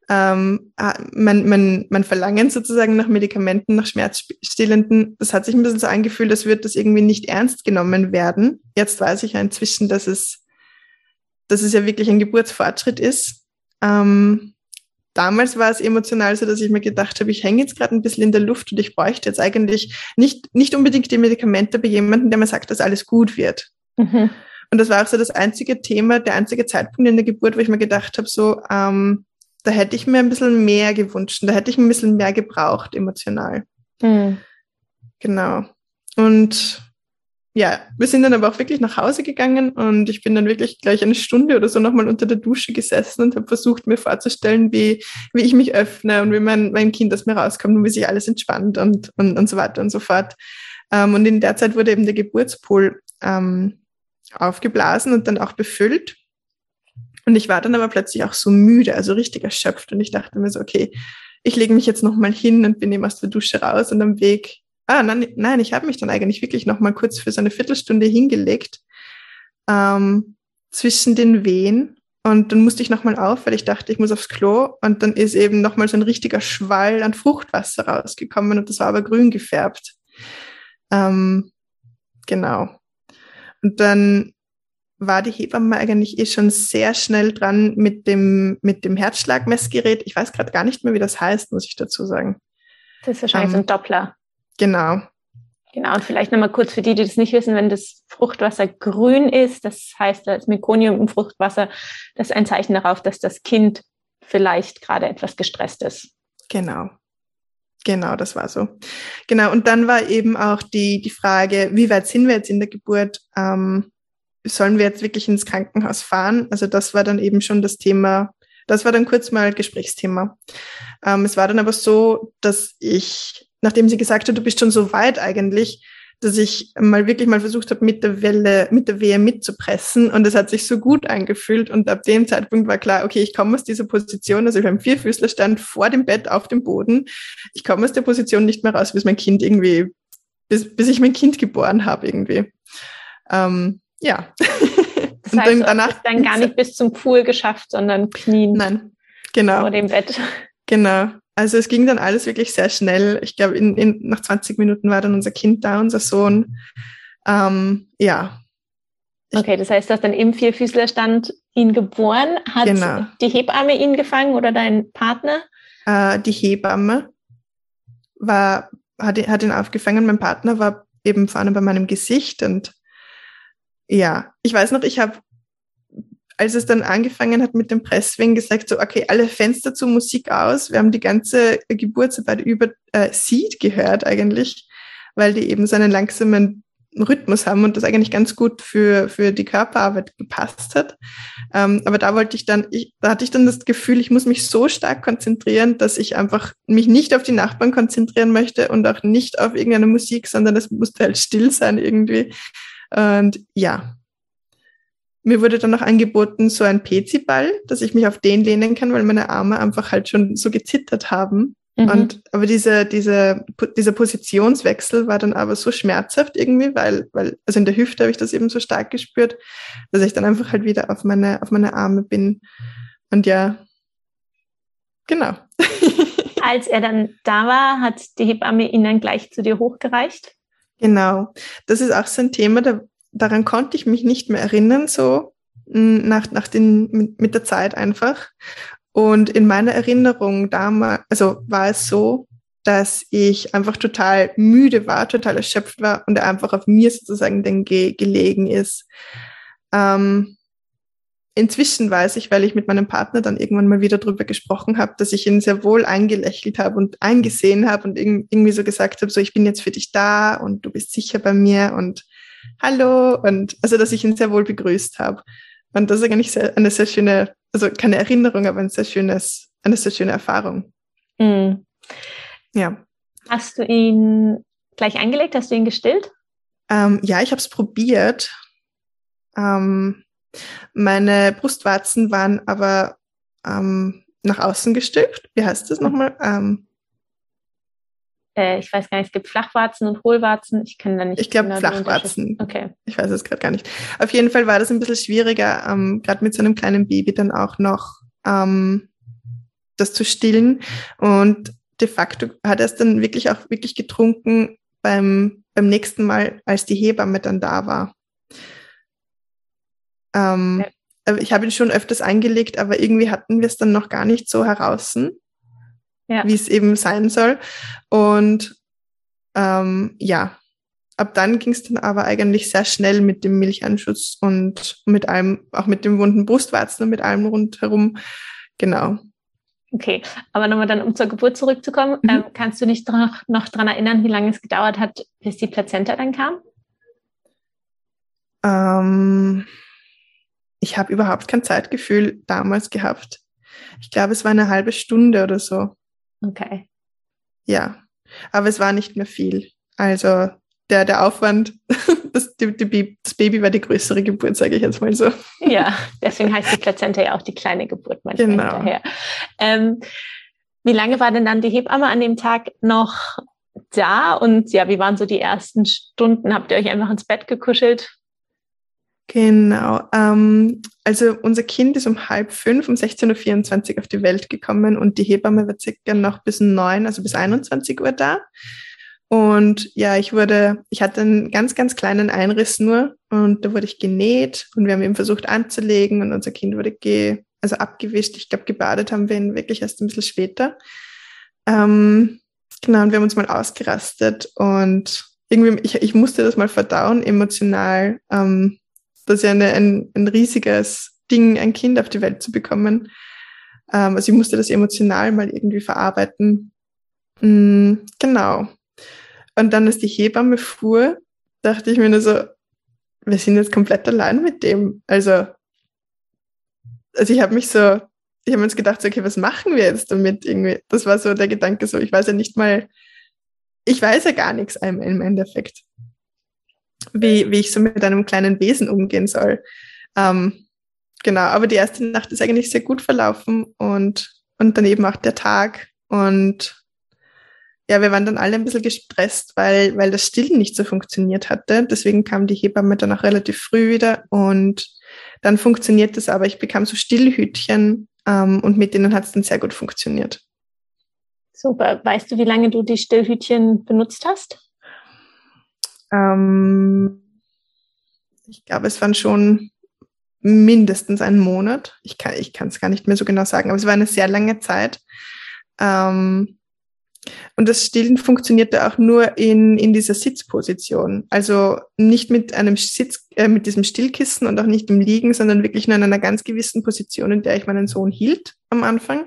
ähm, ah, mein, mein, mein Verlangen sozusagen nach Medikamenten, nach Schmerzstillenden, das hat sich ein bisschen so angefühlt, als würde das irgendwie nicht ernst genommen werden. Jetzt weiß ich ja inzwischen, dass es, dass es ja wirklich ein Geburtsfortschritt ist. Ähm, damals war es emotional so, dass ich mir gedacht habe, ich hänge jetzt gerade ein bisschen in der Luft und ich bräuchte jetzt eigentlich nicht, nicht unbedingt die Medikamente bei jemandem, der mir sagt, dass alles gut wird. Mhm. Und das war auch so das einzige Thema, der einzige Zeitpunkt in der Geburt, wo ich mir gedacht habe, so, ähm, da hätte ich mir ein bisschen mehr gewünscht. Da hätte ich ein bisschen mehr gebraucht, emotional. Mhm. Genau. Und ja, wir sind dann aber auch wirklich nach Hause gegangen und ich bin dann wirklich gleich eine Stunde oder so nochmal unter der Dusche gesessen und habe versucht, mir vorzustellen, wie, wie ich mich öffne und wie mein, mein Kind aus mir rauskommt und wie sich alles entspannt und, und, und so weiter und so fort. Ähm, und in der Zeit wurde eben der Geburtspool ähm, aufgeblasen und dann auch befüllt. Und ich war dann aber plötzlich auch so müde, also richtig erschöpft. Und ich dachte mir so, okay, ich lege mich jetzt nochmal hin und bin eben aus der Dusche raus und am Weg, ah, nein, nein ich habe mich dann eigentlich wirklich nochmal kurz für so eine Viertelstunde hingelegt ähm, zwischen den Wehen. Und dann musste ich nochmal auf, weil ich dachte, ich muss aufs Klo. Und dann ist eben nochmal so ein richtiger Schwall an Fruchtwasser rausgekommen und das war aber grün gefärbt. Ähm, genau. Und dann war die Hebamme eigentlich eh schon sehr schnell dran mit dem, mit dem Herzschlagmessgerät. Ich weiß gerade gar nicht mehr, wie das heißt, muss ich dazu sagen. Das ist wahrscheinlich ähm, so ein Doppler. Genau. Genau, und vielleicht nochmal kurz für die, die das nicht wissen, wenn das Fruchtwasser grün ist, das heißt, das Mekonium im Fruchtwasser, das ist ein Zeichen darauf, dass das Kind vielleicht gerade etwas gestresst ist. Genau. Genau, das war so. Genau, und dann war eben auch die, die Frage, wie weit sind wir jetzt in der Geburt? Ähm, sollen wir jetzt wirklich ins Krankenhaus fahren? Also das war dann eben schon das Thema, das war dann kurz mal Gesprächsthema. Ähm, es war dann aber so, dass ich, nachdem sie gesagt hat, du bist schon so weit eigentlich, dass ich mal wirklich mal versucht habe, mit der Welle, mit der Wehe mitzupressen und es hat sich so gut angefühlt und ab dem Zeitpunkt war klar, okay, ich komme aus dieser Position, also ich beim Vierfüßlerstand vor dem Bett auf dem Boden, ich komme aus der Position nicht mehr raus, bis mein Kind irgendwie, bis, bis ich mein Kind geboren habe irgendwie. Ähm, ja. Das heißt, dann, danach, hast dann gar nicht bis zum Pool geschafft, sondern knien. Nein, genau. Vor dem Bett. Genau. Also es ging dann alles wirklich sehr schnell. Ich glaube, in, in, nach 20 Minuten war dann unser Kind da, unser Sohn. Ähm, ja. Okay, das heißt, du hast dann im Vierfüßlerstand ihn geboren. Hat genau. die Hebamme ihn gefangen oder dein Partner? Äh, die Hebamme war, hat, hat ihn aufgefangen. Mein Partner war eben vorne bei meinem Gesicht. Und ja, ich weiß noch, ich habe, als es dann angefangen hat mit dem Presswing, gesagt, so, okay, alle Fenster zu, Musik aus. Wir haben die ganze Geburtsarbeit über äh, Seed gehört eigentlich, weil die eben so einen langsamen Rhythmus haben und das eigentlich ganz gut für, für die Körperarbeit gepasst hat. Ähm, aber da wollte ich dann, ich, da hatte ich dann das Gefühl, ich muss mich so stark konzentrieren, dass ich einfach mich nicht auf die Nachbarn konzentrieren möchte und auch nicht auf irgendeine Musik, sondern es musste halt still sein irgendwie. Und ja, mir wurde dann noch angeboten, so ein PC-Ball, dass ich mich auf den lehnen kann, weil meine Arme einfach halt schon so gezittert haben. Mhm. Und, aber diese, diese, dieser Positionswechsel war dann aber so schmerzhaft irgendwie, weil, weil, also in der Hüfte habe ich das eben so stark gespürt, dass ich dann einfach halt wieder auf meine, auf meine Arme bin. Und ja, genau. Als er dann da war, hat die Hebamme ihn dann gleich zu dir hochgereicht? Genau. Das ist auch so ein Thema, da, daran konnte ich mich nicht mehr erinnern, so nach, nach den, mit, mit der Zeit einfach. Und in meiner Erinnerung damals, also war es so, dass ich einfach total müde war, total erschöpft war und er einfach auf mir sozusagen dann ge gelegen ist. Ähm, inzwischen weiß ich, weil ich mit meinem Partner dann irgendwann mal wieder drüber gesprochen habe, dass ich ihn sehr wohl eingelächelt habe und eingesehen habe und irgendwie so gesagt habe, so ich bin jetzt für dich da und du bist sicher bei mir und hallo und also dass ich ihn sehr wohl begrüßt habe. Und das ist eigentlich sehr, eine sehr schöne also keine Erinnerung, aber ein sehr schönes, eine sehr schöne Erfahrung. Mhm. Ja. Hast du ihn gleich eingelegt? Hast du ihn gestillt? Ähm, ja, ich habe es probiert. Ähm, meine Brustwarzen waren aber ähm, nach außen gestülpt. Wie heißt das nochmal? Ähm, äh, ich weiß gar nicht, es gibt Flachwarzen und Hohlwarzen. Ich kann da nicht. Ich glaube genau Flachwarzen. Okay. Ich weiß es gerade gar nicht. Auf jeden Fall war das ein bisschen schwieriger, ähm, gerade mit so einem kleinen Baby dann auch noch ähm, das zu stillen. Und de facto hat er es dann wirklich auch wirklich getrunken beim, beim nächsten Mal, als die Hebamme dann da war. Ähm, okay. Ich habe ihn schon öfters eingelegt, aber irgendwie hatten wir es dann noch gar nicht so heraus ja. wie es eben sein soll. Und ähm, ja, ab dann ging es dann aber eigentlich sehr schnell mit dem Milcheinschutz und mit allem, auch mit dem wunden Brustwarzen und mit allem rundherum. Genau. Okay, aber nochmal dann, um zur Geburt zurückzukommen, mhm. ähm, kannst du dich noch, noch daran erinnern, wie lange es gedauert hat, bis die Plazenta dann kam? Ähm, ich habe überhaupt kein Zeitgefühl damals gehabt. Ich glaube, es war eine halbe Stunde oder so. Okay. Ja, aber es war nicht mehr viel. Also der, der Aufwand, das, die, die, das Baby war die größere Geburt, sage ich jetzt mal so. Ja, deswegen heißt die Plazenta ja auch die kleine Geburt manchmal genau. hinterher. Ähm, wie lange war denn dann die Hebamme an dem Tag noch da? Und ja, wie waren so die ersten Stunden? Habt ihr euch einfach ins Bett gekuschelt? Genau. Ähm, also unser Kind ist um halb fünf, um 16.24 Uhr auf die Welt gekommen und die Hebamme war circa noch bis neun, also bis 21 Uhr da. Und ja, ich wurde, ich hatte einen ganz, ganz kleinen Einriss nur und da wurde ich genäht und wir haben eben versucht anzulegen und unser Kind wurde ge, also abgewischt. Ich glaube, gebadet haben wir ihn wirklich erst ein bisschen später. Ähm, genau, und wir haben uns mal ausgerastet und irgendwie, ich, ich musste das mal verdauen, emotional. Ähm, das ist ja eine, ein, ein riesiges Ding, ein Kind auf die Welt zu bekommen. Ähm, also ich musste das emotional mal irgendwie verarbeiten. Mm, genau. Und dann, als die Hebamme fuhr, dachte ich mir nur so, wir sind jetzt komplett allein mit dem. Also, also ich habe mich so, ich habe mir jetzt gedacht, so, okay, was machen wir jetzt damit irgendwie? Das war so der Gedanke, so, ich weiß ja nicht mal, ich weiß ja gar nichts im Endeffekt wie, wie ich so mit einem kleinen Wesen umgehen soll. Ähm, genau, aber die erste Nacht ist eigentlich sehr gut verlaufen und, und dann eben auch der Tag. Und ja, wir waren dann alle ein bisschen gestresst, weil, weil das Stillen nicht so funktioniert hatte. Deswegen kam die Hebamme dann auch relativ früh wieder und dann funktioniert es aber. Ich bekam so Stillhütchen ähm, und mit denen hat es dann sehr gut funktioniert. Super. Weißt du, wie lange du die Stillhütchen benutzt hast? Ähm, ich glaube, es waren schon mindestens einen Monat. Ich kann ich es gar nicht mehr so genau sagen, aber es war eine sehr lange Zeit. Ähm, Und das Stillen funktionierte auch nur in, in dieser Sitzposition. Also nicht mit einem Sitz, äh, mit diesem Stillkissen und auch nicht im Liegen, sondern wirklich nur in einer ganz gewissen Position, in der ich meinen Sohn hielt am Anfang,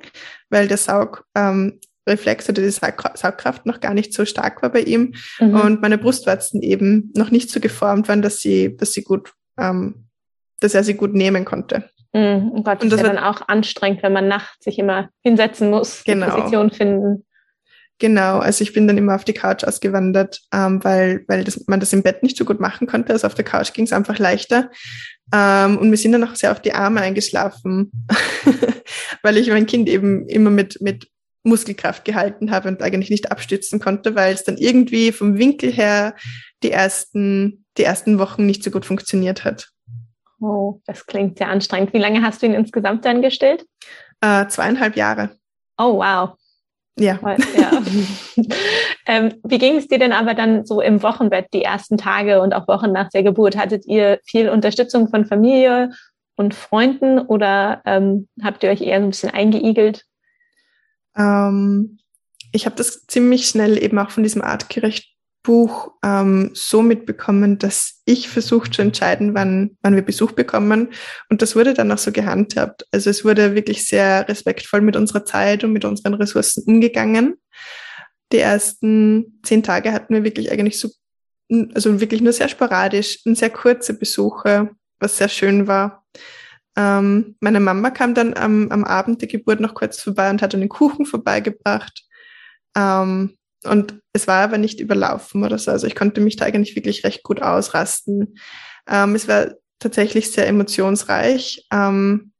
weil der Saug, ähm, Reflex oder die Saugkraft noch gar nicht so stark war bei ihm mhm. und meine Brustwarzen eben noch nicht so geformt waren, dass sie, dass sie gut, ähm, dass er sie gut nehmen konnte. Mhm. Oh Gott, und das ist ja dann auch anstrengend, wenn man nachts sich immer hinsetzen muss, genau. Position finden. Genau, also ich bin dann immer auf die Couch ausgewandert, ähm, weil, weil das, man das im Bett nicht so gut machen konnte. Also auf der Couch ging es einfach leichter. Ähm, und wir sind dann auch sehr auf die Arme eingeschlafen, weil ich mein Kind eben immer mit, mit Muskelkraft gehalten habe und eigentlich nicht abstützen konnte, weil es dann irgendwie vom Winkel her die ersten, die ersten Wochen nicht so gut funktioniert hat. Oh, das klingt sehr anstrengend. Wie lange hast du ihn insgesamt dann gestillt? Äh, zweieinhalb Jahre. Oh, wow. Ja. ja. ähm, wie ging es dir denn aber dann so im Wochenbett die ersten Tage und auch Wochen nach der Geburt? Hattet ihr viel Unterstützung von Familie und Freunden oder ähm, habt ihr euch eher so ein bisschen eingeigelt? Ähm, ich habe das ziemlich schnell eben auch von diesem artgerecht Buch ähm, so mitbekommen, dass ich versucht zu entscheiden, wann, wann wir Besuch bekommen. Und das wurde dann auch so gehandhabt. Also es wurde wirklich sehr respektvoll mit unserer Zeit und mit unseren Ressourcen umgegangen. Die ersten zehn Tage hatten wir wirklich eigentlich so, also wirklich nur sehr sporadisch und sehr kurze Besuche, was sehr schön war. Ähm, meine Mama kam dann am, am Abend der Geburt noch kurz vorbei und hat einen Kuchen vorbeigebracht. Ähm, und es war aber nicht überlaufen oder so. Also ich konnte mich da eigentlich wirklich recht gut ausrasten. Ähm, es war tatsächlich sehr emotionsreich. Ähm,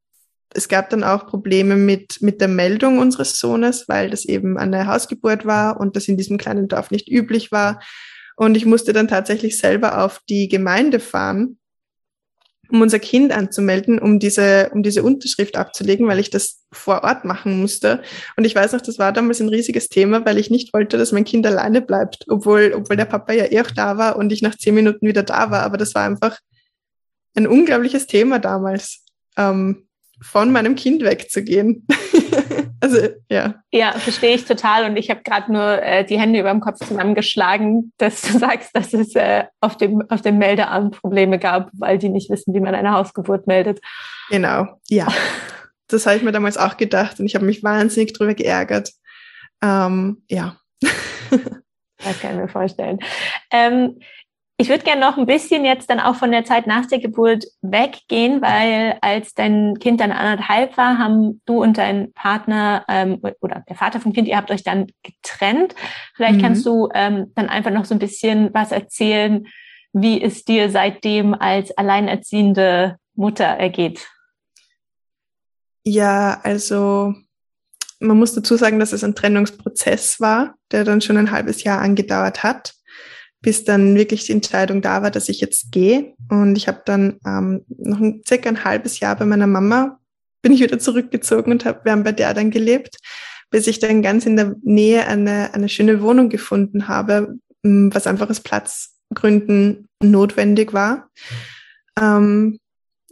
es gab dann auch Probleme mit, mit der Meldung unseres Sohnes, weil das eben eine Hausgeburt war und das in diesem kleinen Dorf nicht üblich war. Und ich musste dann tatsächlich selber auf die Gemeinde fahren um unser Kind anzumelden, um diese, um diese Unterschrift abzulegen, weil ich das vor Ort machen musste. Und ich weiß noch, das war damals ein riesiges Thema, weil ich nicht wollte, dass mein Kind alleine bleibt, obwohl, obwohl der Papa ja eh auch da war und ich nach zehn Minuten wieder da war. Aber das war einfach ein unglaubliches Thema damals, ähm, von meinem Kind wegzugehen. Also ja. Ja, verstehe ich total. Und ich habe gerade nur äh, die Hände über dem Kopf zusammengeschlagen, dass du sagst, dass es äh, auf, dem, auf dem Meldeamt Probleme gab, weil die nicht wissen, wie man eine Hausgeburt meldet. Genau, ja. Das habe ich mir damals auch gedacht und ich habe mich wahnsinnig drüber geärgert. Ähm, ja. Das kann ich mir vorstellen. Ähm, ich würde gerne noch ein bisschen jetzt dann auch von der Zeit nach der Geburt weggehen, weil als dein Kind dann anderthalb war, haben du und dein Partner ähm, oder der Vater vom Kind, ihr habt euch dann getrennt. Vielleicht mhm. kannst du ähm, dann einfach noch so ein bisschen was erzählen, wie es dir seitdem als alleinerziehende Mutter ergeht. Ja, also man muss dazu sagen, dass es ein Trennungsprozess war, der dann schon ein halbes Jahr angedauert hat bis dann wirklich die Entscheidung da war, dass ich jetzt gehe. Und ich habe dann ähm, noch ein, circa ein halbes Jahr bei meiner Mama, bin ich wieder zurückgezogen und hab, wir haben bei der dann gelebt, bis ich dann ganz in der Nähe eine, eine schöne Wohnung gefunden habe, was einfach aus Platzgründen notwendig war. Ähm,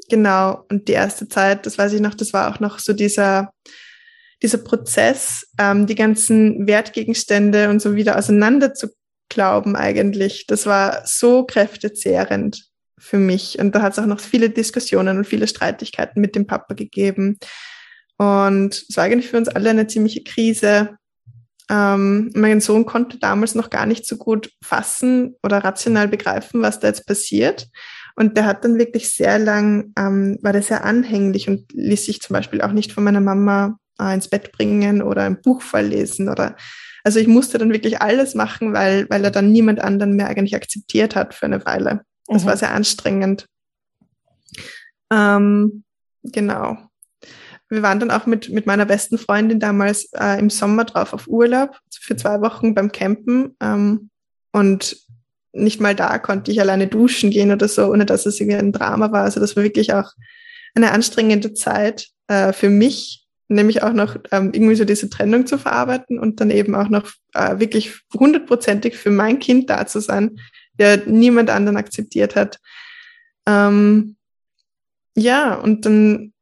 genau, und die erste Zeit, das weiß ich noch, das war auch noch so dieser, dieser Prozess, ähm, die ganzen Wertgegenstände und so wieder auseinander zu glauben eigentlich. Das war so kräftezehrend für mich. Und da hat es auch noch viele Diskussionen und viele Streitigkeiten mit dem Papa gegeben. Und es war eigentlich für uns alle eine ziemliche Krise. Ähm, mein Sohn konnte damals noch gar nicht so gut fassen oder rational begreifen, was da jetzt passiert. Und der hat dann wirklich sehr lang, ähm, war der sehr anhänglich und ließ sich zum Beispiel auch nicht von meiner Mama äh, ins Bett bringen oder ein Buch vorlesen oder also ich musste dann wirklich alles machen, weil, weil er dann niemand anderen mehr eigentlich akzeptiert hat für eine Weile. Das mhm. war sehr anstrengend. Ähm, genau. Wir waren dann auch mit, mit meiner besten Freundin damals äh, im Sommer drauf auf Urlaub für zwei Wochen beim Campen. Ähm, und nicht mal da konnte ich alleine duschen gehen oder so, ohne dass es irgendwie ein Drama war. Also das war wirklich auch eine anstrengende Zeit äh, für mich, nämlich auch noch ähm, irgendwie so diese Trennung zu verarbeiten und dann eben auch noch äh, wirklich hundertprozentig für mein Kind da zu sein, der niemand anderen akzeptiert hat. Ähm, ja, und dann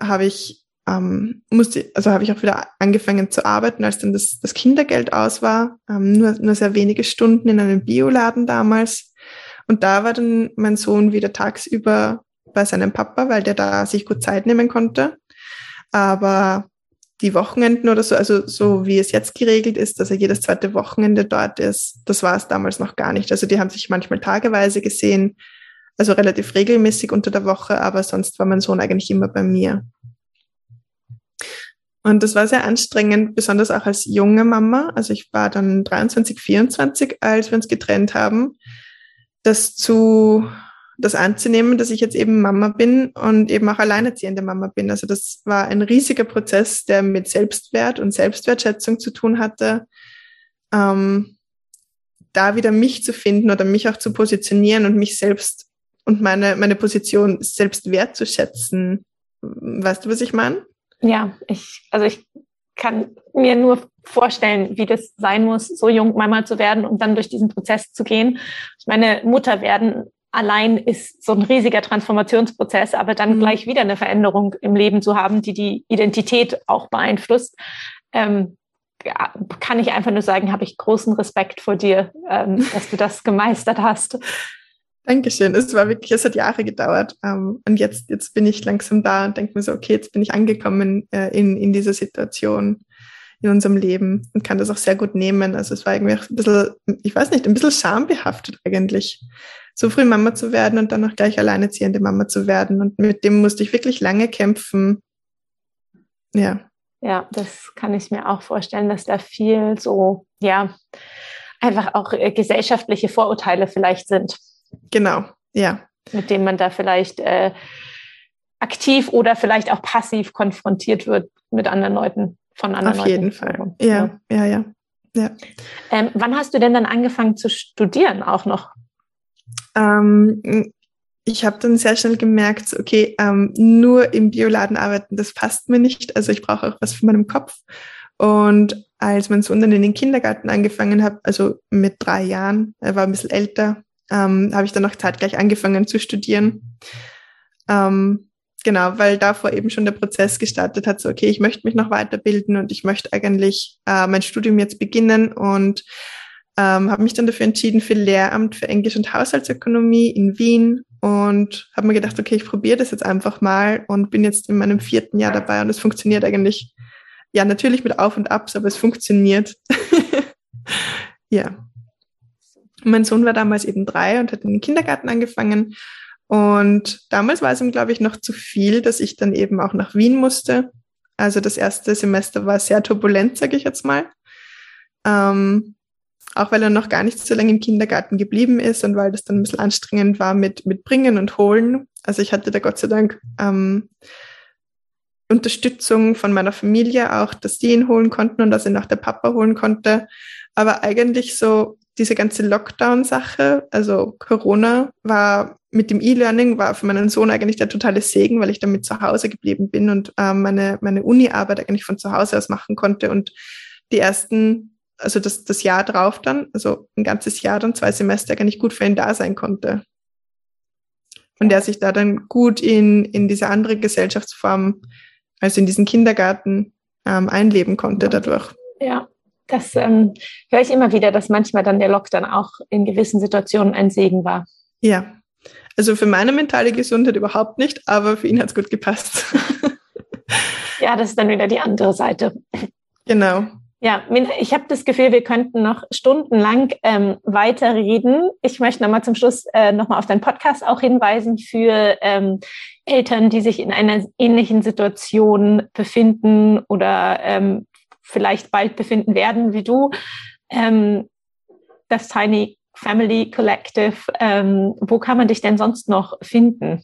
habe ich ähm, musste, also habe ich auch wieder angefangen zu arbeiten, als dann das, das Kindergeld aus war. Ähm, nur, nur sehr wenige Stunden in einem Bioladen damals. Und da war dann mein Sohn wieder tagsüber bei seinem Papa, weil der da sich gut Zeit nehmen konnte. Aber die Wochenenden oder so, also so wie es jetzt geregelt ist, dass er jedes zweite Wochenende dort ist, das war es damals noch gar nicht. Also die haben sich manchmal tageweise gesehen, also relativ regelmäßig unter der Woche, aber sonst war mein Sohn eigentlich immer bei mir. Und das war sehr anstrengend, besonders auch als junge Mama. Also ich war dann 23, 24, als wir uns getrennt haben, das zu, das anzunehmen, dass ich jetzt eben Mama bin und eben auch alleinerziehende Mama bin. Also das war ein riesiger Prozess, der mit Selbstwert und Selbstwertschätzung zu tun hatte. Ähm, da wieder mich zu finden oder mich auch zu positionieren und mich selbst und meine, meine Position selbst wertzuschätzen. Weißt du, was ich meine? Ja, ich, also ich kann mir nur vorstellen, wie das sein muss, so jung Mama zu werden und dann durch diesen Prozess zu gehen. Meine Mutter werden allein ist so ein riesiger Transformationsprozess, aber dann mhm. gleich wieder eine Veränderung im Leben zu haben, die die Identität auch beeinflusst. Ähm, ja, kann ich einfach nur sagen, habe ich großen Respekt vor dir, ähm, dass du das gemeistert hast. Dankeschön. Es war wirklich, es hat Jahre gedauert. Ähm, und jetzt, jetzt bin ich langsam da und denke mir so, okay, jetzt bin ich angekommen äh, in, in dieser Situation in unserem Leben und kann das auch sehr gut nehmen. Also es war irgendwie ein bisschen, ich weiß nicht, ein bisschen schambehaftet eigentlich, so früh Mama zu werden und dann auch gleich alleineziehende Mama zu werden. Und mit dem musste ich wirklich lange kämpfen. Ja. Ja, das kann ich mir auch vorstellen, dass da viel so, ja, einfach auch äh, gesellschaftliche Vorurteile vielleicht sind. Genau, ja. Mit denen man da vielleicht äh, aktiv oder vielleicht auch passiv konfrontiert wird mit anderen Leuten, von anderen Auf Leuten. Auf jeden Fall. Ja, ja, ja. ja. Ähm, wann hast du denn dann angefangen zu studieren auch noch? Ähm, ich habe dann sehr schnell gemerkt, okay, ähm, nur im Bioladen arbeiten, das passt mir nicht. Also ich brauche auch was für meinem Kopf. Und als mein Sohn dann in den Kindergarten angefangen hat, also mit drei Jahren, er war ein bisschen älter, ähm, habe ich dann auch zeitgleich angefangen zu studieren. Ähm, genau, weil davor eben schon der Prozess gestartet hat, so okay, ich möchte mich noch weiterbilden und ich möchte eigentlich äh, mein Studium jetzt beginnen und ähm, habe mich dann dafür entschieden für Lehramt für Englisch und Haushaltsökonomie in Wien und habe mir gedacht, okay, ich probiere das jetzt einfach mal und bin jetzt in meinem vierten Jahr dabei und es funktioniert eigentlich, ja, natürlich mit Auf und Abs, aber es funktioniert. ja. Mein Sohn war damals eben drei und hat in den Kindergarten angefangen. Und damals war es ihm, glaube ich, noch zu viel, dass ich dann eben auch nach Wien musste. Also das erste Semester war sehr turbulent, sage ich jetzt mal. Ähm, auch weil er noch gar nicht so lange im Kindergarten geblieben ist und weil das dann ein bisschen anstrengend war mit, mit Bringen und Holen. Also ich hatte da Gott sei Dank ähm, Unterstützung von meiner Familie auch, dass die ihn holen konnten und dass ihn auch der Papa holen konnte. Aber eigentlich so diese ganze Lockdown-Sache, also Corona, war mit dem E-Learning, war für meinen Sohn eigentlich der totale Segen, weil ich damit zu Hause geblieben bin und äh, meine, meine Uni-Arbeit eigentlich von zu Hause aus machen konnte. Und die ersten, also das, das Jahr drauf dann, also ein ganzes Jahr dann, zwei Semester eigentlich gut für ihn da sein konnte. Und der sich da dann gut in, in diese andere Gesellschaftsform, also in diesen Kindergarten, ähm, einleben konnte dadurch. Ja, das ähm, höre ich immer wieder, dass manchmal dann der Lockdown auch in gewissen Situationen ein Segen war. Ja, also für meine mentale Gesundheit überhaupt nicht, aber für ihn hat es gut gepasst. ja, das ist dann wieder die andere Seite. Genau. Ja, ich habe das Gefühl, wir könnten noch stundenlang ähm, weiterreden. Ich möchte nochmal zum Schluss äh, nochmal auf deinen Podcast auch hinweisen für ähm, Eltern, die sich in einer ähnlichen Situation befinden oder ähm, vielleicht bald befinden werden wie du. Ähm, das Tiny Family Collective. Ähm, wo kann man dich denn sonst noch finden?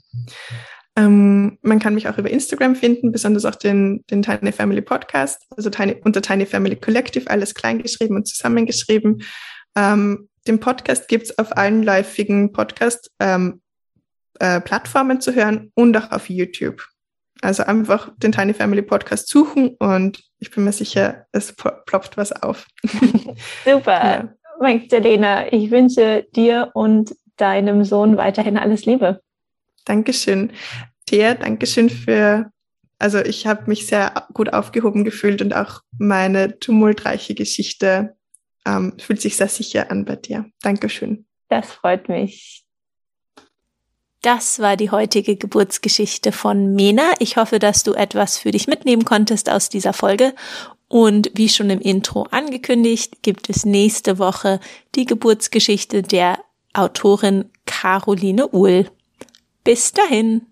Ähm, man kann mich auch über Instagram finden, besonders auch den, den Tiny Family Podcast, also Tiny, unter Tiny Family Collective, alles kleingeschrieben und zusammengeschrieben. Ähm, den Podcast gibt's auf allen läufigen Podcast-Plattformen ähm, äh, zu hören und auch auf YouTube. Also einfach den Tiny Family Podcast suchen und ich bin mir sicher, es ploppt was auf. Super. Ja. Magdalena, ich wünsche dir und deinem Sohn weiterhin alles Liebe. Dankeschön. Thea, Dankeschön für Also ich habe mich sehr gut aufgehoben gefühlt und auch meine tumultreiche Geschichte ähm, fühlt sich sehr sicher an bei dir. Dankeschön. Das freut mich. Das war die heutige Geburtsgeschichte von Mena. Ich hoffe, dass du etwas für dich mitnehmen konntest aus dieser Folge. Und wie schon im Intro angekündigt, gibt es nächste Woche die Geburtsgeschichte der Autorin Caroline Uhl. Bis dahin.